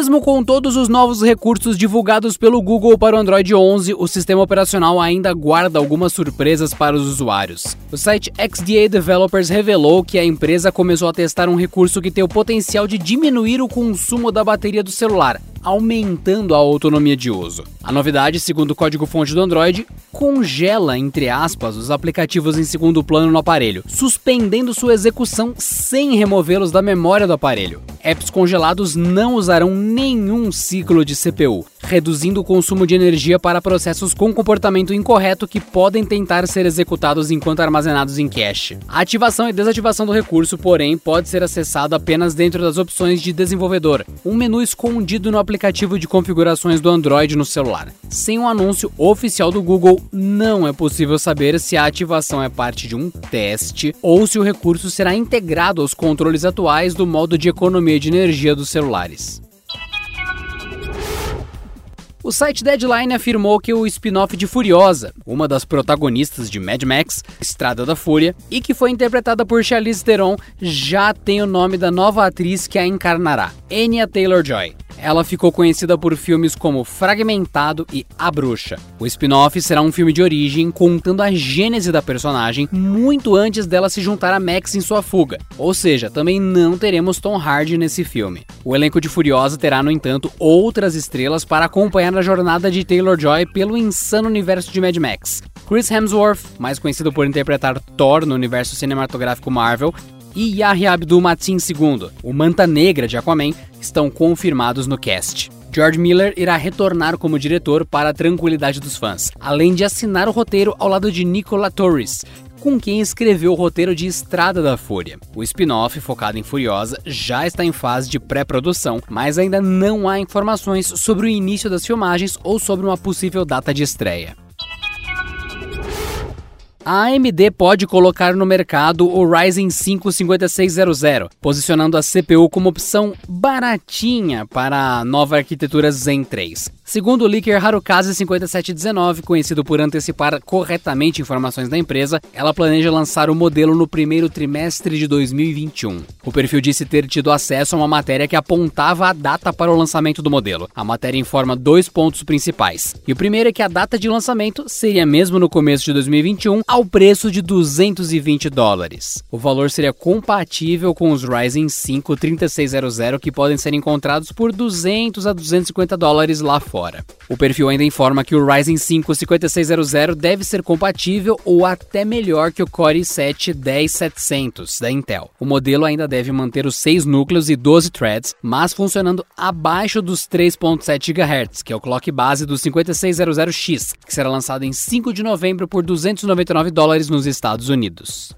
Mesmo com todos os novos recursos divulgados pelo Google para o Android 11, o sistema operacional ainda guarda algumas surpresas para os usuários. O site XDA Developers revelou que a empresa começou a testar um recurso que tem o potencial de diminuir o consumo da bateria do celular, aumentando a autonomia de uso. A novidade, segundo o código-fonte do Android, congela, entre aspas, os aplicativos em segundo plano no aparelho, suspendendo sua execução sem removê-los da memória do aparelho. Apps congelados não usarão nenhum ciclo de CPU, reduzindo o consumo de energia para processos com comportamento incorreto que podem tentar ser executados enquanto armazenados em cache. A ativação e desativação do recurso, porém, pode ser acessado apenas dentro das opções de desenvolvedor, um menu escondido no aplicativo de configurações do Android no celular. Sem um anúncio oficial do Google, não é possível saber se a ativação é parte de um teste ou se o recurso será integrado aos controles atuais do modo de economia de energia dos celulares. O site Deadline afirmou que o spin-off de Furiosa, uma das protagonistas de Mad Max, Estrada da Fúria, e que foi interpretada por Charlize Theron, já tem o nome da nova atriz que a encarnará, Anya Taylor-Joy. Ela ficou conhecida por filmes como Fragmentado e A Bruxa. O spin-off será um filme de origem contando a gênese da personagem muito antes dela se juntar a Max em sua fuga. Ou seja, também não teremos Tom Hardy nesse filme. O elenco de Furiosa terá, no entanto, outras estrelas para acompanhar a jornada de Taylor-Joy pelo insano universo de Mad Max. Chris Hemsworth, mais conhecido por interpretar Thor no universo cinematográfico Marvel, e Yahya Abdul-Mateen II, o Manta Negra de Aquaman, estão confirmados no cast. George Miller irá retornar como diretor para a tranquilidade dos fãs, além de assinar o roteiro ao lado de Nicola Torres, com quem escreveu o roteiro de Estrada da Fúria. O spin-off, focado em Furiosa, já está em fase de pré-produção, mas ainda não há informações sobre o início das filmagens ou sobre uma possível data de estreia. A AMD pode colocar no mercado o Ryzen 5 5600, posicionando a CPU como opção baratinha para a nova arquitetura Zen 3. Segundo o leaker Harukaze 5719, conhecido por antecipar corretamente informações da empresa, ela planeja lançar o modelo no primeiro trimestre de 2021. O perfil disse ter tido acesso a uma matéria que apontava a data para o lançamento do modelo. A matéria informa dois pontos principais. E o primeiro é que a data de lançamento seria mesmo no começo de 2021, ao preço de 220 dólares. O valor seria compatível com os Ryzen 5 3600 que podem ser encontrados por 200 a 250 dólares lá fora fora. O perfil ainda informa que o Ryzen 5 5600 deve ser compatível ou até melhor que o Core i7 10700 da Intel. O modelo ainda deve manter os 6 núcleos e 12 threads, mas funcionando abaixo dos 3.7 GHz, que é o clock base do 5600X, que será lançado em 5 de novembro por 299 dólares nos Estados Unidos.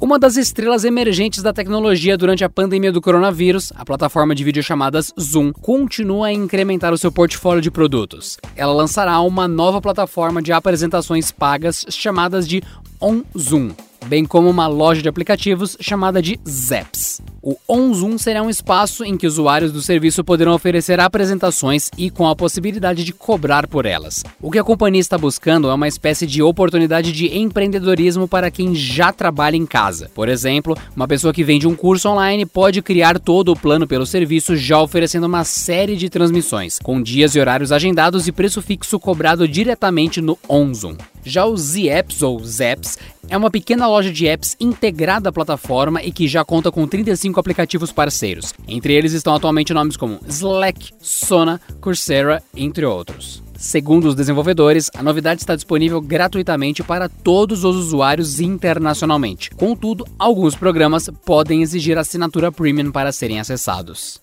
Uma das estrelas emergentes da tecnologia durante a pandemia do coronavírus, a plataforma de videochamadas Zoom continua a incrementar o seu portfólio de produtos. Ela lançará uma nova plataforma de apresentações pagas chamadas de OnZoom bem como uma loja de aplicativos chamada de Zaps. O OnZoom será um espaço em que usuários do serviço poderão oferecer apresentações e com a possibilidade de cobrar por elas. O que a companhia está buscando é uma espécie de oportunidade de empreendedorismo para quem já trabalha em casa. Por exemplo, uma pessoa que vende um curso online pode criar todo o plano pelo serviço já oferecendo uma série de transmissões, com dias e horários agendados e preço fixo cobrado diretamente no OnZoom. Já o ZApps ou Zaps é uma pequena loja de apps integrada à plataforma e que já conta com 35 aplicativos parceiros. Entre eles estão atualmente nomes como Slack, Sona, Coursera, entre outros. Segundo os desenvolvedores, a novidade está disponível gratuitamente para todos os usuários internacionalmente. Contudo, alguns programas podem exigir assinatura premium para serem acessados.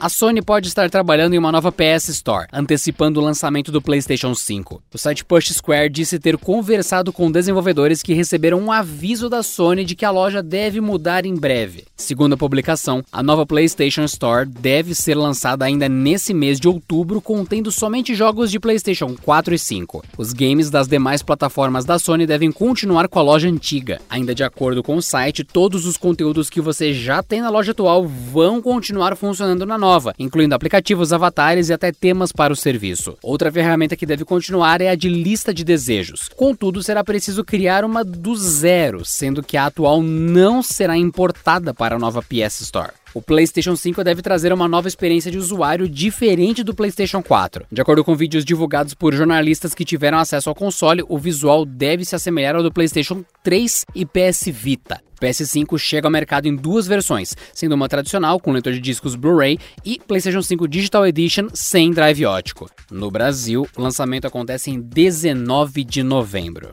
A Sony pode estar trabalhando em uma nova PS Store, antecipando o lançamento do PlayStation 5. O site Push Square disse ter conversado com desenvolvedores que receberam um aviso da Sony de que a loja deve mudar em breve. Segundo a publicação, a nova PlayStation Store deve ser lançada ainda nesse mês de outubro, contendo somente jogos de PlayStation 4 e 5. Os games das demais plataformas da Sony devem continuar com a loja antiga. Ainda de acordo com o site, todos os conteúdos que você já tem na loja atual vão continuar funcionando na nova, incluindo aplicativos, avatares e até temas para o serviço. Outra ferramenta que deve continuar é a de lista de desejos. Contudo, será preciso criar uma do zero, sendo que a atual não será importada para a nova PS Store. O PlayStation 5 deve trazer uma nova experiência de usuário diferente do PlayStation 4. De acordo com vídeos divulgados por jornalistas que tiveram acesso ao console, o visual deve se assemelhar ao do PlayStation 3 e PS Vita. O PS5 chega ao mercado em duas versões, sendo uma tradicional com leitor de discos Blu-ray e PlayStation 5 Digital Edition sem drive ótico. No Brasil, o lançamento acontece em 19 de novembro.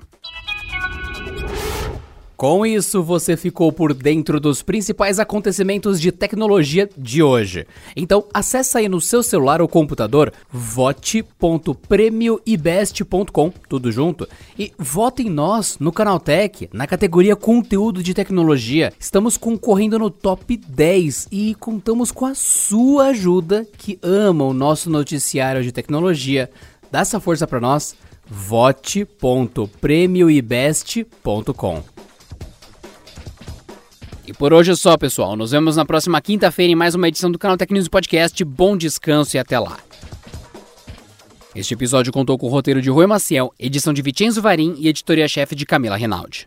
Com isso, você ficou por dentro dos principais acontecimentos de tecnologia de hoje. Então, acessa aí no seu celular ou computador vote.premioibest.com, tudo junto, e vote em nós no Canaltech, na categoria Conteúdo de Tecnologia. Estamos concorrendo no top 10 e contamos com a sua ajuda que ama o nosso noticiário de tecnologia. Dá essa força para nós vote.premioibest.com. E por hoje é só, pessoal. Nos vemos na próxima quinta-feira em mais uma edição do canal Tech News Podcast. Bom descanso e até lá. Este episódio contou com o roteiro de Rui Maciel, edição de Vicenzo Varim e editoria-chefe de Camila Reinaldi.